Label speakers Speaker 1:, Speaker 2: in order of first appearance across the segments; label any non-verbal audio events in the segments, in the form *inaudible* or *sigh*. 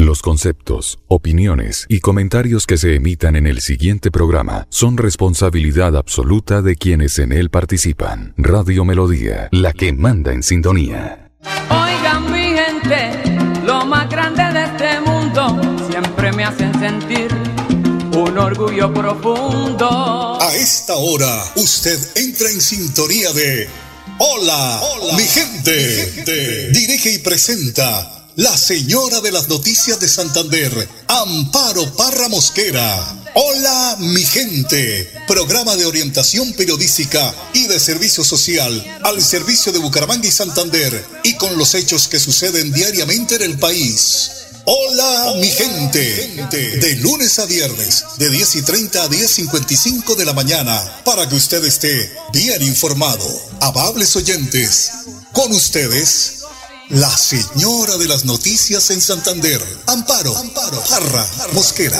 Speaker 1: Los conceptos, opiniones y comentarios que se emitan en el siguiente programa son responsabilidad absoluta de quienes en él participan. Radio Melodía, la que manda en sintonía.
Speaker 2: Oigan mi gente, lo más grande de este mundo siempre me hacen sentir un orgullo profundo.
Speaker 3: A esta hora, usted entra en sintonía de Hola, mi, gente. mi gente. Dirige y presenta la señora de las noticias de Santander, Amparo Parra Mosquera. Hola, mi gente. Programa de orientación periodística y de servicio social al servicio de Bucaramanga y Santander y con los hechos que suceden diariamente en el país. Hola, mi gente. De lunes a viernes, de 10 y 30 a 10.55 de la mañana, para que usted esté bien informado. Amables oyentes, con ustedes la señora de las noticias en Santander, Amparo, Amparo, Parra, Mosquera.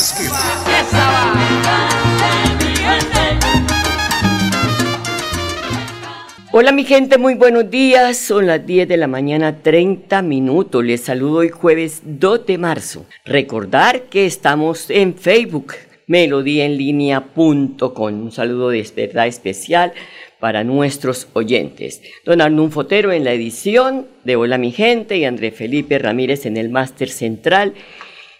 Speaker 4: Hola mi gente, muy buenos días. Son las 10 de la mañana, 30 minutos. Les saludo hoy jueves 2 de marzo. Recordar que estamos en Facebook, melodíaenlínea.com. Un saludo de verdad especial para nuestros oyentes. Don Arnún Fotero en la edición de Hola mi gente y André Felipe Ramírez en el máster central,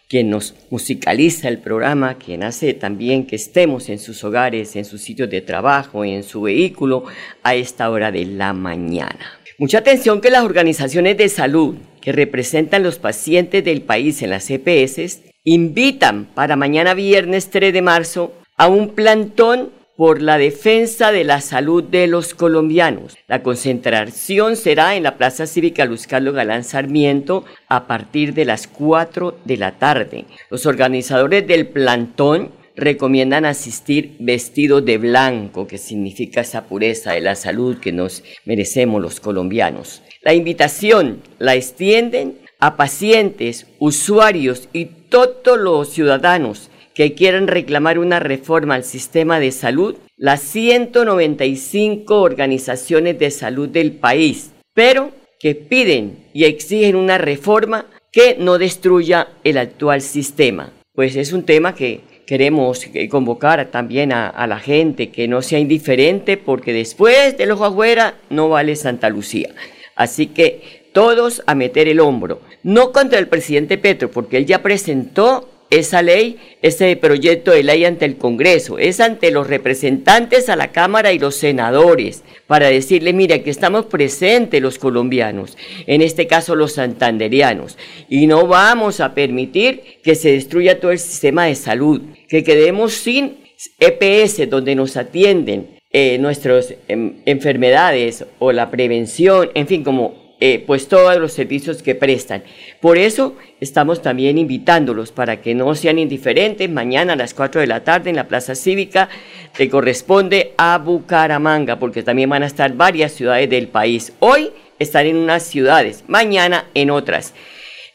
Speaker 4: quien nos musicaliza el programa, quien hace también que estemos en sus hogares, en sus sitios de trabajo, en su vehículo a esta hora de la mañana. Mucha atención que las organizaciones de salud que representan los pacientes del país en las EPS invitan para mañana viernes 3 de marzo a un plantón por la defensa de la salud de los colombianos. La concentración será en la Plaza Cívica Luz Carlos Galán Sarmiento a partir de las 4 de la tarde. Los organizadores del plantón recomiendan asistir vestidos de blanco, que significa esa pureza de la salud que nos merecemos los colombianos. La invitación la extienden a pacientes, usuarios y todos los ciudadanos que quieren reclamar una reforma al sistema de salud, las 195 organizaciones de salud del país, pero que piden y exigen una reforma que no destruya el actual sistema. Pues es un tema que queremos convocar también a, la gente que no sea indiferente porque después del ojo afuera no vale Santa Lucía. Así que todos a meter el hombro, no contra el presidente Petro, porque él ya presentó esa ley, ese proyecto de ley ante el Congreso, es ante los representantes a la Cámara y los senadores, para decirle, mire, que estamos presentes los colombianos, en este caso los santanderianos, y no vamos a permitir que se destruya todo el sistema de salud, que quedemos sin EPS donde nos atienden eh, nuestras em, enfermedades o la prevención, en fin, como eh, pues todos los servicios que prestan. Por eso estamos también invitándolos para que no sean indiferentes. Mañana a las 4 de la tarde en la Plaza Cívica que corresponde a Bucaramanga, porque también van a estar varias ciudades del país. Hoy están en unas ciudades, mañana en otras.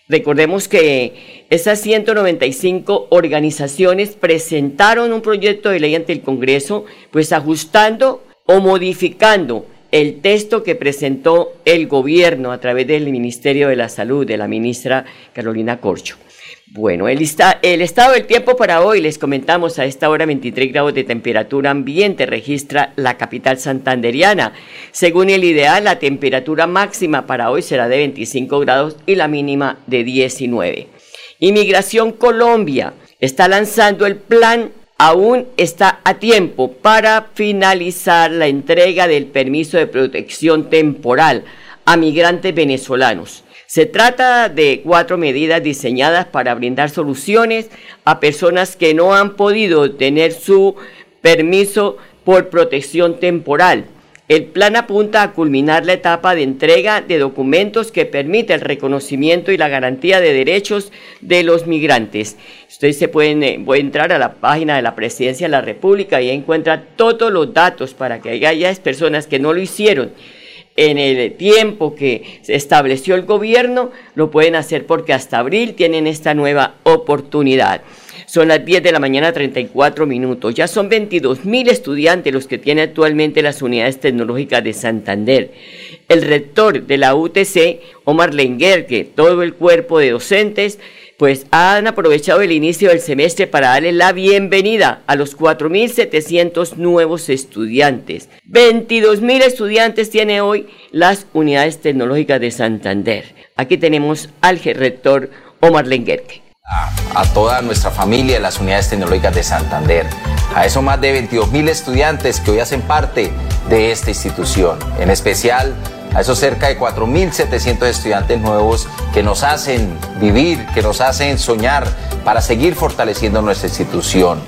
Speaker 4: Recordemos que esas 195 organizaciones presentaron un proyecto de ley ante el Congreso, pues ajustando o modificando el texto que presentó el gobierno a través del Ministerio de la Salud de la ministra Carolina Corcho. Bueno, el, el, estado del tiempo para hoy, les comentamos a esta hora 23 grados de temperatura ambiente registra la capital santanderiana. Según el ideal, la temperatura máxima para hoy será de 25 grados y la mínima de 19. Inmigración Colombia está lanzando el plan aún está a tiempo para finalizar la entrega del permiso de protección temporal a migrantes venezolanos. Se trata de cuatro medidas diseñadas para brindar soluciones a personas que no han podido tener su permiso por protección temporal el plan apunta a culminar la etapa de entrega de documentos que permite el reconocimiento y la garantía de derechos de los migrantes. Ustedes se pueden, eh, entrar a la página de la Presidencia de la República y encuentra todos los datos para que haya personas que no lo hicieron en el tiempo que se estableció el gobierno, lo pueden hacer porque hasta abril tienen esta nueva oportunidad. Son las 10 de la mañana 34 minutos. Ya son 22 mil estudiantes los que tiene actualmente las unidades tecnológicas de Santander. El rector de la UTC, Omar Lenguer, que todo el cuerpo de docentes pues han aprovechado el inicio del semestre para darle la bienvenida a los 4.700 nuevos estudiantes. 22.000 estudiantes tiene hoy las unidades tecnológicas de Santander. Aquí tenemos al rector Omar Lenguerque.
Speaker 5: A, toda nuestra familia de las unidades tecnológicas de Santander, a esos más de 22.000 estudiantes que hoy hacen parte de esta institución, en especial a esos cerca de 4.700 estudiantes nuevos que nos hacen vivir, que nos hacen soñar para seguir fortaleciendo nuestra institución.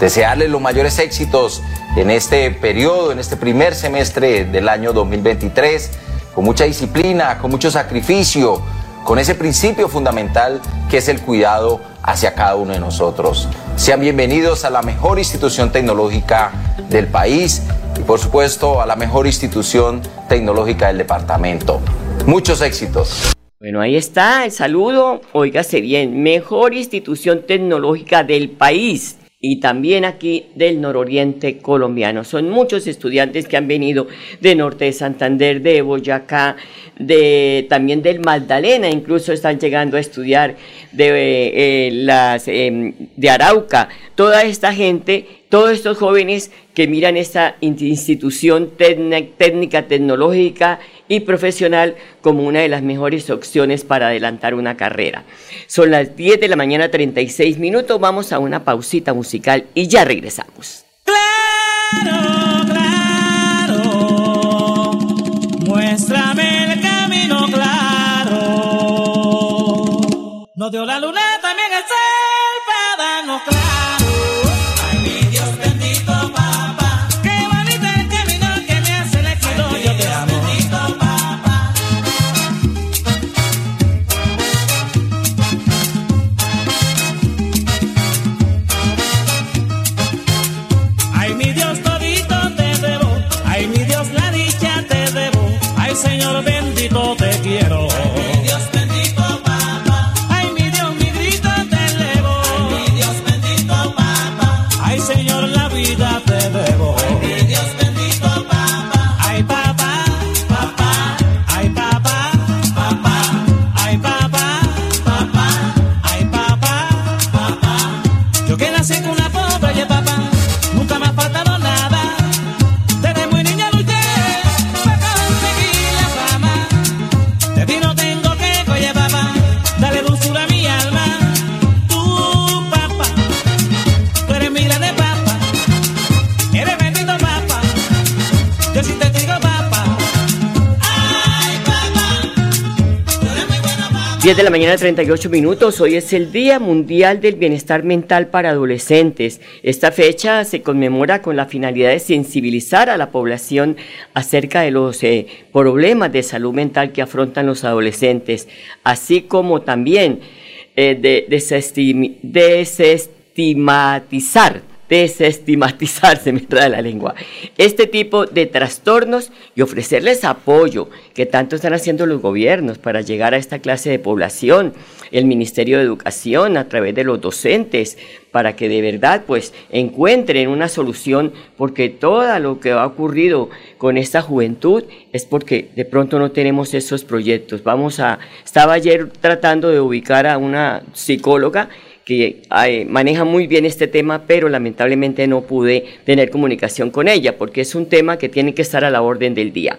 Speaker 5: Desearles los mayores éxitos en este periodo, en este primer semestre del año 2023, con mucha disciplina, con mucho sacrificio, con ese principio fundamental que es el cuidado hacia cada uno de nosotros. Sean bienvenidos a la mejor institución tecnológica del país y por supuesto a la mejor institución tecnológica del departamento. Muchos éxitos.
Speaker 4: Bueno, ahí está el saludo. Óigase bien, mejor institución tecnológica del país y también aquí del nororiente colombiano. Son muchos estudiantes que han venido de Norte de Santander, de Boyacá, de también del Magdalena, incluso están llegando a estudiar de eh, las em, de Arauca. Toda esta gente, todos estos jóvenes que miran esta institución técnica, tecnológica y profesional como una de las mejores opciones para adelantar una carrera. Son las 10 de la mañana 36 minutos, vamos a una pausita musical y ya regresamos.
Speaker 6: Claro, claro, No dio la luna,
Speaker 4: de la mañana, 38 minutos. Hoy es el Día Mundial del Bienestar Mental para Adolescentes. Esta fecha se conmemora con la finalidad de sensibilizar a la población acerca de los eh, problemas de salud mental que afrontan los adolescentes, así como también eh, de desestigmatizar desestigmatizarse *laughs* me trae la lengua, este tipo de trastornos y ofrecerles apoyo que tanto están haciendo los gobiernos para llegar a esta clase de población, el Ministerio de Educación a través de los docentes, para que de verdad pues encuentren una solución, porque todo lo que ha ocurrido con esta juventud es porque de pronto no tenemos esos proyectos. Vamos a, estaba ayer tratando de ubicar a una psicóloga maneja muy bien este tema, pero lamentablemente no pude tener comunicación con ella, porque es un tema que tiene que estar a la orden del día.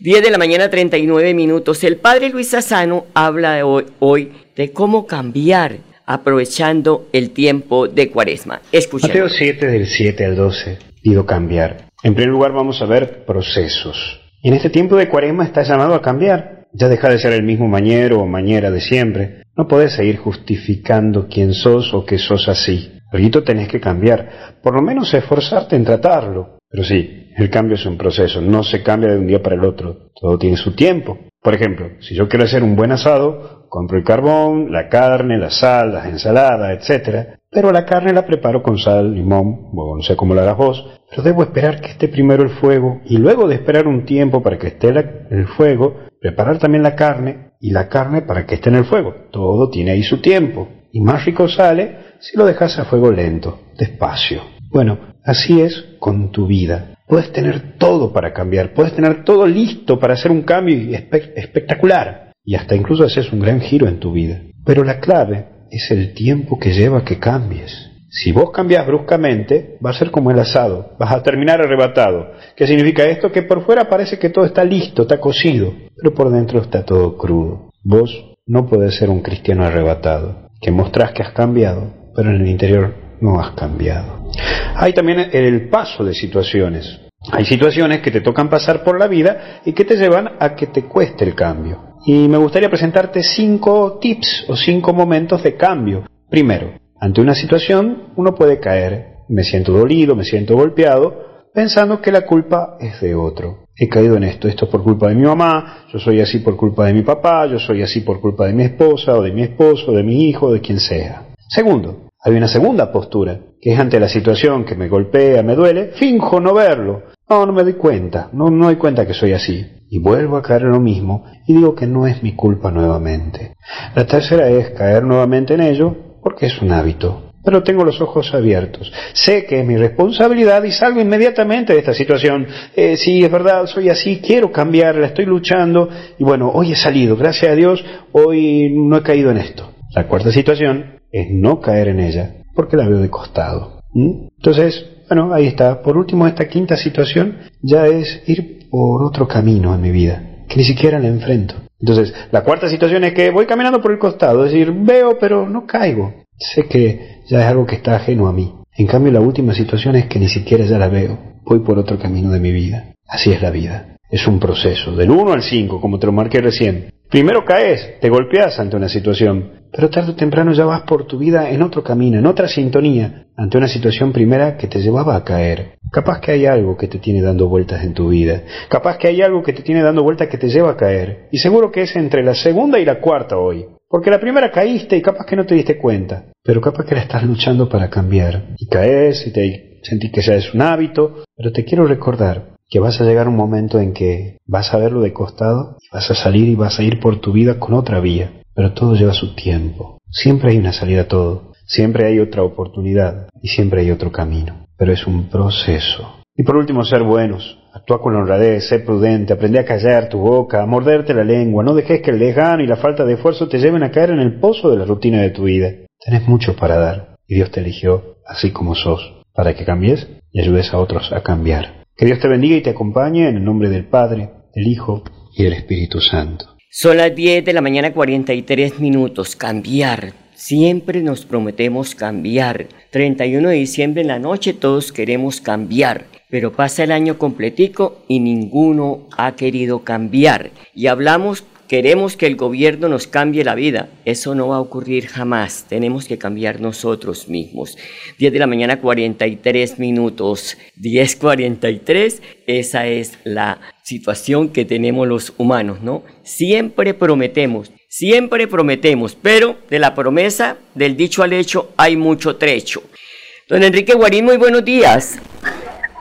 Speaker 4: 10 de la mañana, 39 minutos. El padre Luis Sassano habla hoy, de cómo cambiar aprovechando el tiempo de cuaresma. Escuchemos.
Speaker 7: Mateo 7 del 7 al 12. Pido cambiar. En primer lugar vamos a ver procesos. En este tiempo de cuaresma está llamado a cambiar. Ya deja de ser el mismo mañero o mañera de siempre. No podés seguir justificando quién sos o que sos así. Ahorita tenés que cambiar, por lo menos esforzarte en tratarlo. Pero sí, el cambio es un proceso, no se cambia de un día para el otro, todo tiene su tiempo. Por ejemplo, si yo quiero hacer un buen asado, compro el carbón, la carne, la sal, las ensaladas, etc. Pero la carne la preparo con sal, limón, o no sé cómo la harás vos, pero debo esperar que esté primero el fuego y luego de esperar un tiempo para que esté el fuego, preparar también la carne y la carne para que esté en el fuego. Todo tiene ahí su tiempo. Y más rico sale si lo dejas a fuego lento, despacio. Bueno, así es con tu vida. Puedes tener todo para cambiar, puedes tener todo listo para hacer un cambio espectacular y hasta incluso haces un gran giro en tu vida. Pero la clave es el tiempo que lleva que cambies. Si vos cambias bruscamente, va a ser como el asado, vas a terminar arrebatado. ¿Qué significa esto? Que por fuera parece que todo está listo, está cocido, pero por dentro está todo crudo. Vos no podés ser un cristiano arrebatado, que mostrás que has cambiado, pero en el interior no has cambiado. Hay también el paso de situaciones. Hay situaciones que te tocan pasar por la vida y que te llevan a que te cueste el cambio. Y me gustaría presentarte cinco tips o cinco momentos de cambio. Primero, ante una situación uno puede caer, me siento dolido, me siento golpeado, pensando que la culpa es de otro. He caído en esto, esto es por culpa de mi mamá, yo soy así por culpa de mi papá, yo soy así por culpa de mi esposa o de mi esposo, de mi hijo, de quien sea. Segundo, hay una segunda postura, que es ante la situación que me golpea, me duele, finjo no verlo. No, no me doy cuenta, no, no doy cuenta que soy así. Y vuelvo a caer en lo mismo y digo que no es mi culpa nuevamente. La tercera es caer nuevamente en ello porque es un hábito. Pero tengo los ojos abiertos. Sé que es mi responsabilidad y salgo inmediatamente de esta situación. Eh, sí, es verdad, soy así, quiero cambiar, la estoy luchando. Y bueno, hoy he salido, gracias a Dios, hoy no he caído en esto. La cuarta situación es no caer en ella, porque la veo de costado. ¿Mm? Entonces, bueno, ahí está. Por último, esta quinta situación ya es ir por otro camino en mi vida, que ni siquiera la enfrento. Entonces, la cuarta situación es que voy caminando por el costado, es decir, veo pero no caigo. Sé que ya es algo que está ajeno a mí. En cambio, la última situación es que ni siquiera ya la veo. Voy por otro camino de mi vida. Así es la vida. Es un proceso, del 1 al 5, como te lo marqué recién. Primero caes, te golpeas ante una situación, pero tarde o temprano ya vas por tu vida en otro camino, en otra sintonía, ante una situación primera que te llevaba a caer. Capaz que hay algo que te tiene dando vueltas en tu vida, capaz que hay algo que te tiene dando vueltas que te lleva a caer, y seguro que es entre la segunda y la cuarta hoy. Porque la primera caíste y capaz que no te diste cuenta, pero capaz que la estás luchando para cambiar. Y caes y te sentís que ya es un hábito, pero te quiero recordar que vas a llegar un momento en que vas a verlo de costado y vas a salir y vas a ir por tu vida con otra vía pero todo lleva su tiempo. Siempre hay una salida a todo, siempre hay otra oportunidad y siempre hay otro camino, pero es un proceso. Y por último, ser buenos. Actúa con honradez, ser prudente, aprende a callar tu boca, a morderte la lengua, no dejes que el lejano y la falta de esfuerzo te lleven a caer en el pozo de la rutina de tu vida. Tenés mucho para dar y Dios te eligió así como sos, para que cambies y ayudes a otros a cambiar. Que Dios te bendiga y te acompañe en el nombre del Padre, del Hijo y del Espíritu Santo.
Speaker 4: Son las 10 de la mañana 43 minutos. Cambiar. Siempre nos prometemos cambiar. 31 de diciembre en la noche todos queremos cambiar. Pero pasa el año completico y ninguno ha querido cambiar. Y hablamos Queremos que el gobierno nos cambie la vida. Eso no va a ocurrir jamás. Tenemos que cambiar nosotros mismos. 10 de la mañana 43 minutos. 10.43. Esa es la situación que tenemos los humanos, ¿no? Siempre prometemos, siempre prometemos, pero de la promesa, del dicho al hecho, hay mucho trecho. Don Enrique Guarín, muy buenos días.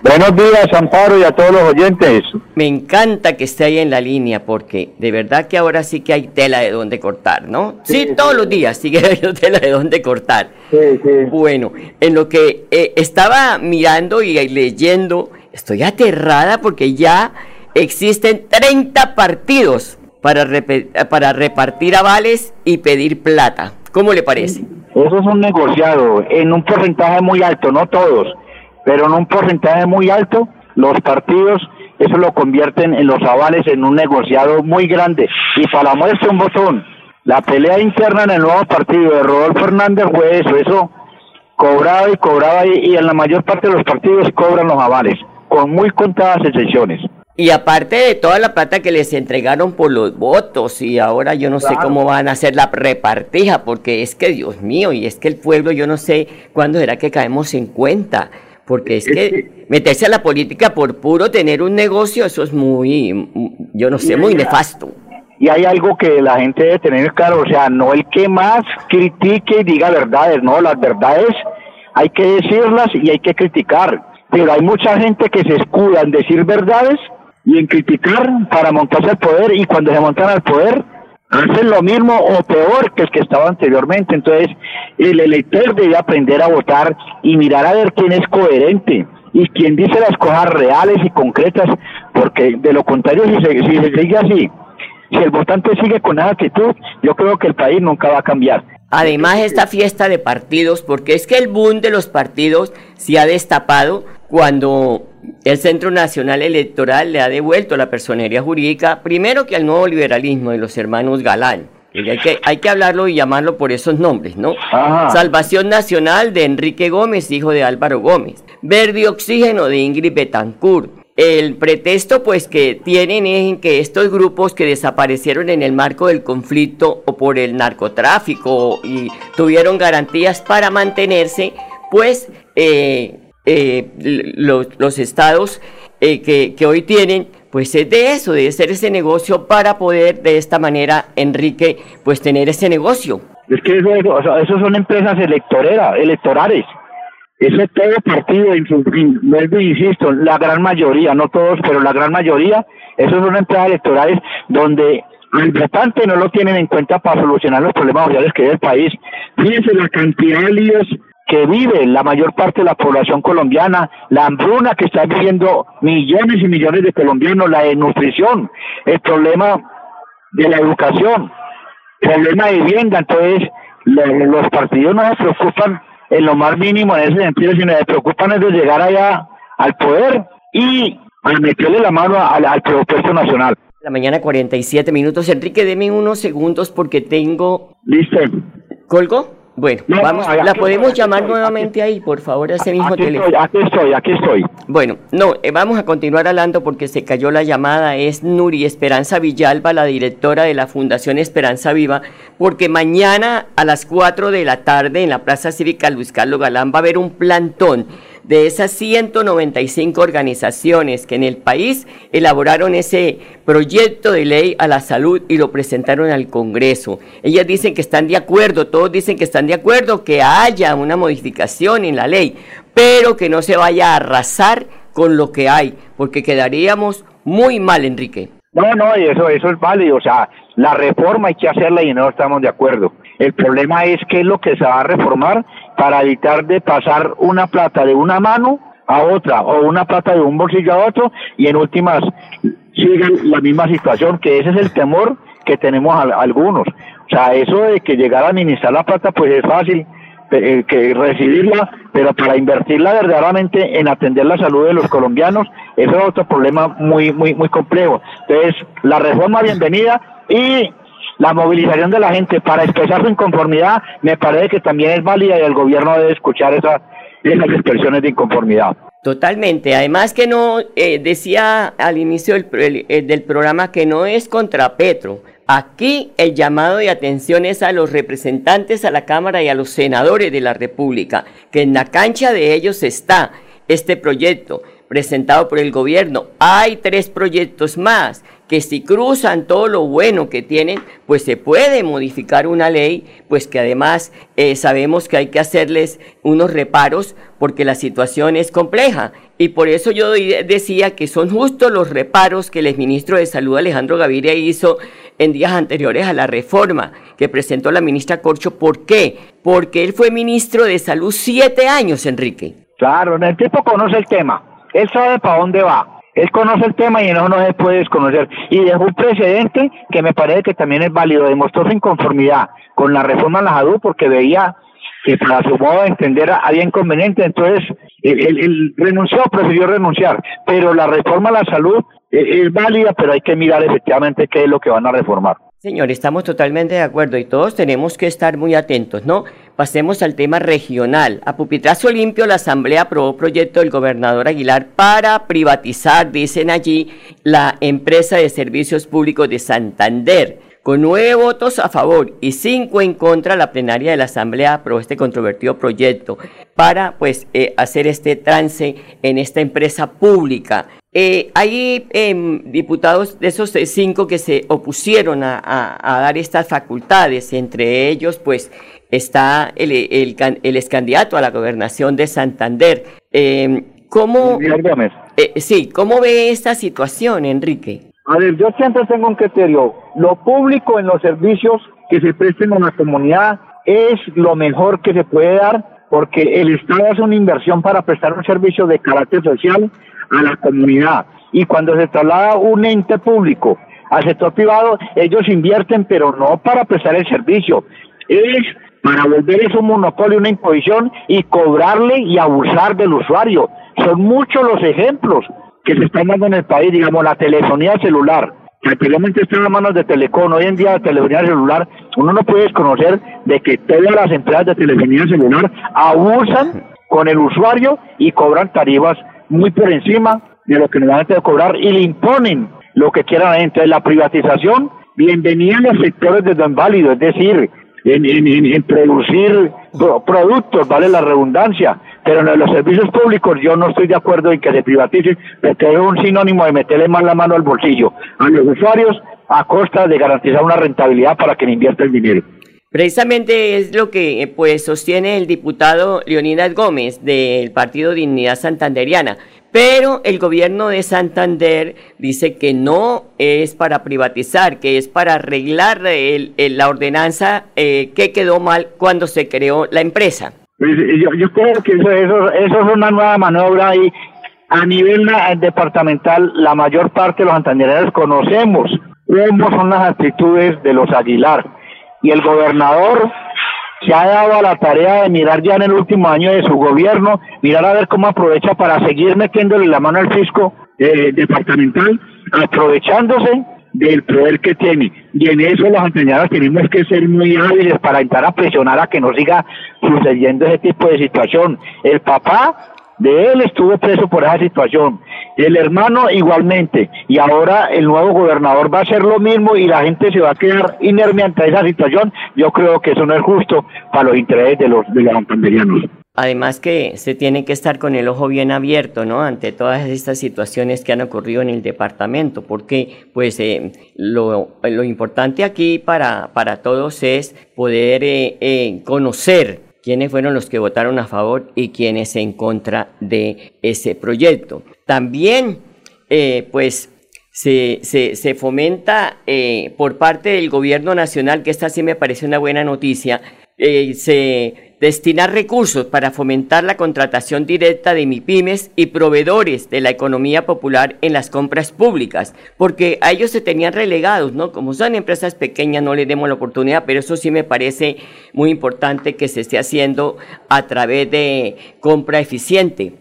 Speaker 8: Buenos días, Amparo, y a todos los oyentes.
Speaker 4: Me encanta que esté ahí en la línea porque de verdad que ahora sí que hay tela de dónde cortar, ¿no? Sí, todos los días sigue *laughs* habiendo tela de dónde cortar. Sí, sí. Bueno, en lo que eh, estaba mirando y leyendo, estoy aterrada porque ya existen 30 partidos para, para repartir avales y pedir plata. ¿Cómo le parece?
Speaker 8: Eso es un negociado en un porcentaje muy alto, no todos pero en un porcentaje muy alto, los partidos eso lo convierten en los avales en un negociado muy grande. Y para muestra un botón, la pelea interna en el nuevo partido de Rodolfo Hernández fue eso, eso cobraba y cobraba y, en la mayor parte de los partidos cobran los avales, con muy contadas excepciones.
Speaker 4: Y aparte de toda la plata que les entregaron por los votos y ahora yo no sé cómo van a hacer la repartija, porque es que Dios mío, y es que el pueblo yo no sé cuándo será que caemos en cuenta porque es que meterse a la política por puro tener un negocio, eso es muy, yo no sé, muy nefasto.
Speaker 8: Y hay algo que la gente debe tener claro, o sea, no el que más critique y diga verdades, no, las verdades hay que decirlas y hay que criticar. Pero hay mucha gente que se escuda en decir verdades y en criticar para montarse al poder y cuando se montan al poder hacen lo mismo o peor que el que estaba anteriormente. Entonces, el elector debe aprender a votar y mirar a ver quién es coherente y quién dice las cosas reales y concretas, porque de lo contrario, si se, si se sigue así, si el votante sigue con actitud, yo creo que el país nunca va a cambiar.
Speaker 4: además esta fiesta de partidos, porque es que el boom de los partidos se ha destapado cuando el Centro Nacional Electoral le ha devuelto la personería jurídica, primero que al nuevo liberalismo de los hermanos Galán. hay que, hay que hablarlo y llamarlo por esos nombres, ¿no? Salvación Nacional de Enrique Gómez, hijo de Álvaro Gómez. Verde Oxígeno de Ingrid Betancourt. El pretexto pues que tienen es en que estos grupos que desaparecieron en el marco del conflicto o por el narcotráfico y tuvieron garantías para mantenerse, pues eh, eh, los, los, estados eh, que, que, hoy tienen, pues es de eso, de hacer ese negocio para poder de esta manera, Enrique, pues tener ese negocio.
Speaker 8: Es que eso, eso son empresas electoreras, electorales. Eso es todo partido, vuelvo e insisto, la gran mayoría, no todos, pero la gran mayoría, esos son empresas electorales donde al votante no lo tienen en cuenta para solucionar los problemas sociales que hay el país. Fíjense la cantidad de líos que vive la mayor parte de la población colombiana, la hambruna que están viviendo millones y millones de colombianos, la desnutrición, el problema de la educación, el problema de vivienda. Entonces, los partidos no se preocupan en lo más mínimo en ese sentido, sino se preocupan es de llegar allá al poder y meterle la mano al, al presupuesto nacional.
Speaker 4: La mañana 47 minutos. Enrique, deme unos segundos porque tengo...
Speaker 8: Listo.
Speaker 4: ¿Colgo? Bueno, vamos, la podemos llamar nuevamente ahí, por favor, a ese mismo teléfono.
Speaker 8: aquí estoy, aquí estoy.
Speaker 4: Bueno, no, eh, vamos a continuar hablando porque se cayó la llamada. Es Nuri Esperanza Villalba, la directora de la Fundación Esperanza Viva, porque mañana a las 4 de la tarde en la Plaza Cívica Luis Carlos Galán va a haber un plantón de esas 195 organizaciones que en el país elaboraron ese proyecto de ley a la salud y lo presentaron al Congreso. Ellas dicen que están de acuerdo, todos dicen que están de acuerdo que haya una modificación en la ley, pero que no se vaya a arrasar con lo que hay, porque quedaríamos muy mal, Enrique.
Speaker 8: No, no, eso, eso es válido, o sea, la reforma hay que hacerla y no estamos de acuerdo. El problema es qué es lo que se va a reformar para evitar de pasar una plata de una mano a otra o una plata de un bolsillo a otro y en últimas sigan la misma situación, que ese es el temor que tenemos algunos. O sea, eso de que llegar a administrar la plata pues es fácil, eh, que recibirla, pero para invertirla verdaderamente en atender la salud de los colombianos, eso es otro problema muy, muy, muy complejo. Entonces, la reforma bienvenida y la movilización de la gente para expresar su inconformidad me parece que también es válida y el gobierno debe escuchar esa, esas expresiones de inconformidad.
Speaker 4: Totalmente. Además que no, eh, decía al inicio del, eh, del programa que no es contra Petro. Aquí el llamado de atención es a los representantes a la Cámara y a los senadores de la República, que en la cancha de ellos está este proyecto presentado por el gobierno. Hay tres proyectos más que si cruzan todo lo bueno que tienen, pues se puede modificar una ley, pues que además eh, sabemos que hay que hacerles unos reparos porque la situación es compleja. Y por eso yo decía que son justos los reparos que el exministro de Salud Alejandro Gaviria hizo en días anteriores a la reforma que presentó la ministra Corcho. ¿Por qué? Porque él fue ministro de Salud siete años, Enrique.
Speaker 8: Claro, el tipo conoce el tema. Él sabe para dónde va. Él conoce el tema y no se puede desconocer. Y dejó un precedente que me parece que también es válido. Demostró su inconformidad con la reforma a la salud porque veía que para su modo de entender había inconveniente. Entonces, él, renunció, prefirió renunciar. Pero la reforma a la salud eh, es válida, pero hay que mirar efectivamente qué es lo que van a reformar.
Speaker 4: Señor, estamos totalmente de acuerdo y todos tenemos que estar muy atentos, ¿no? Pasemos al tema regional. A pupitrazo limpio, la Asamblea aprobó proyecto del gobernador Aguilar para privatizar, dicen allí, la empresa de servicios públicos de Santander. Con nueve votos a favor y cinco en contra, la plenaria de la Asamblea aprobó este controvertido proyecto para pues eh, hacer este trance en esta empresa pública. Eh, hay em, diputados de esos cinco que se opusieron a, dar estas facultades, entre ellos pues está el, el, el ex candidato a la gobernación de Santander. Eh, ¿cómo, eh, sí, ¿Cómo ve esta situación, Enrique?
Speaker 8: A ver, yo siempre tengo un criterio. Lo público en los servicios que se presten a la comunidad es lo mejor que se puede dar porque el Estado hace una inversión para prestar un servicio de carácter social a la comunidad. Y cuando se traslada un ente público al sector privado, ellos invierten, pero no para prestar el servicio, es para volver eso un monopolio, una imposición y cobrarle y abusar del usuario. Son muchos los ejemplos que se están dando en el país, digamos, la telefonía celular, que anteriormente estaba en manos de Telecom, hoy en día la telefonía celular, uno no puede desconocer de que todas las empresas de telefonía celular abusan con el usuario y cobran tarifas muy por encima de lo que normalmente debe cobrar y le imponen lo que quieran. Entonces, la privatización, bienvenida a los sectores de don válido, es decir, en, en, producir productos, vale la redundancia, pero en los servicios públicos yo no estoy de acuerdo en que se privaticen, porque es un sinónimo de meterle más la mano al bolsillo a los usuarios a costa de garantizar una rentabilidad para que invierta el dinero.
Speaker 4: Precisamente es lo que pues sostiene el diputado Leonidas Gómez del Partido Dignidad Santanderiana. Pero el gobierno de Santander dice que no es para privatizar, que es para arreglar la ordenanza eh, que quedó mal cuando se creó la empresa.
Speaker 8: Pues, yo, creo que eso, eso, es una nueva maniobra y a nivel departamental la mayor parte de los santandereanos conocemos cómo son las actitudes de los Aguilar. Y el gobernador se ha dado a la tarea de mirar ya en el último año de su gobierno, mirar a ver cómo aprovecha para seguir metiéndole la mano al fisco eh, departamental, aprovechándose del poder que tiene. Y en eso los anteñados tenemos que ser muy hábiles para entrar a presionar a que no siga sucediendo ese tipo de situación. El papá de él estuvo preso por esa situación. El hermano igualmente. Y ahora el nuevo gobernador va a hacer lo mismo y la gente se va a quedar inerme ante esa situación. Yo creo que eso no es justo para los intereses de los, de los santanderianos.
Speaker 4: Además que se tiene que estar con el ojo bien abierto, ¿no? Ante todas estas situaciones que han ocurrido en el departamento, porque pues eh, lo, importante aquí para, para todos es poder eh, eh, conocer quiénes fueron los que votaron a favor y quiénes en contra de ese proyecto. También, pues, se, se, fomenta por parte del gobierno nacional, que esta sí me parece una buena noticia, se destinar recursos para fomentar la contratación directa de MIPIMES y proveedores de la economía popular en las compras públicas, porque a ellos se tenían relegados, ¿no? Como son empresas pequeñas, no les demos la oportunidad, pero eso sí me parece muy importante que se esté haciendo a través de compra eficiente.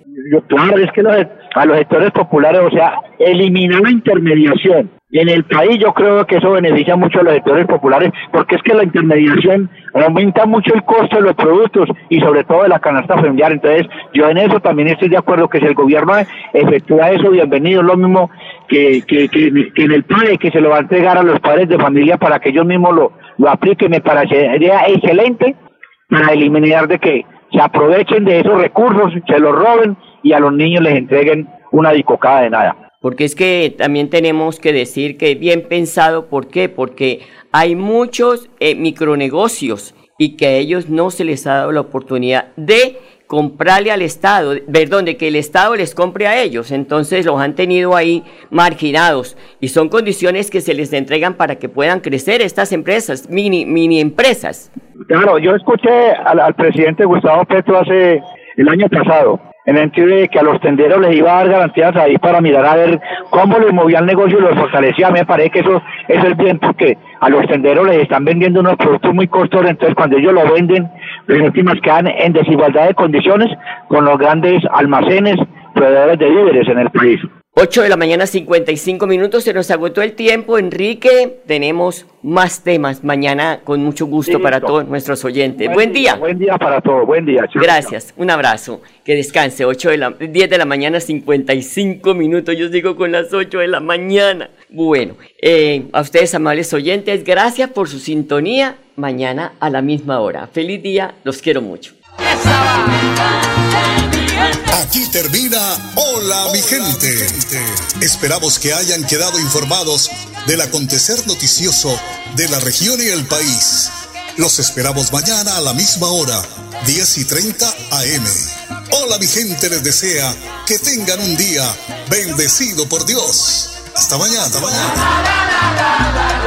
Speaker 8: claro, es que a los sectores populares, o sea, eliminar la intermediación en el país yo creo que eso beneficia mucho a los sectores populares porque es que la intermediación aumenta mucho el costo de los productos y sobre todo de la canasta familiar. Entonces yo en eso también estoy de acuerdo que si el gobierno efectúa eso, bienvenido, lo mismo que, que, que, en el PAE, que se lo va a entregar a los padres de familia para que ellos mismos lo, lo apliquen, me parecería excelente para eliminar de que se aprovechen de esos recursos, se los roben y a los niños les entreguen una dicocada de nada.
Speaker 4: Porque es que también tenemos que decir que bien pensado, ¿por qué? Porque hay muchos eh, micronegocios y que a ellos no se les ha dado la oportunidad de comprarle al Estado, perdón, de que el Estado les compre a ellos. Entonces los han tenido ahí marginados y son condiciones que se les entregan para que puedan crecer estas empresas, mini, mini empresas.
Speaker 8: Claro, yo escuché al, al presidente Gustavo Petro hace el año pasado en el sentido de que a los tenderos les iba a dar garantías ahí para mirar a ver cómo les movía el negocio y los fortalecía. Me parece que eso, eso es bien porque a los tenderos les están vendiendo unos productos muy costosos, entonces cuando ellos lo venden, las últimas quedan en desigualdad de condiciones con los grandes almacenes, proveedores de víveres en el país.
Speaker 4: 8 de la mañana 55 minutos, se nos agotó el tiempo, Enrique, tenemos más temas mañana con mucho gusto para todos nuestros oyentes. Buen, día.
Speaker 8: Buen día para todos, buen día.
Speaker 4: Gracias, un abrazo, que descanse, 8 de la, 10 de la mañana 55 minutos, yo digo con las 8 de la mañana. Bueno, eh, a ustedes amables oyentes, gracias por su sintonía, mañana a la misma hora. Feliz día, los quiero mucho.
Speaker 3: Aquí termina Hola mi gente. Esperamos que hayan quedado informados del acontecer noticioso de la región y el país. Los esperamos mañana a la misma hora, 10 y 30 AM. Hola mi gente les desea que tengan un día bendecido por Dios. Hasta mañana, hasta mañana.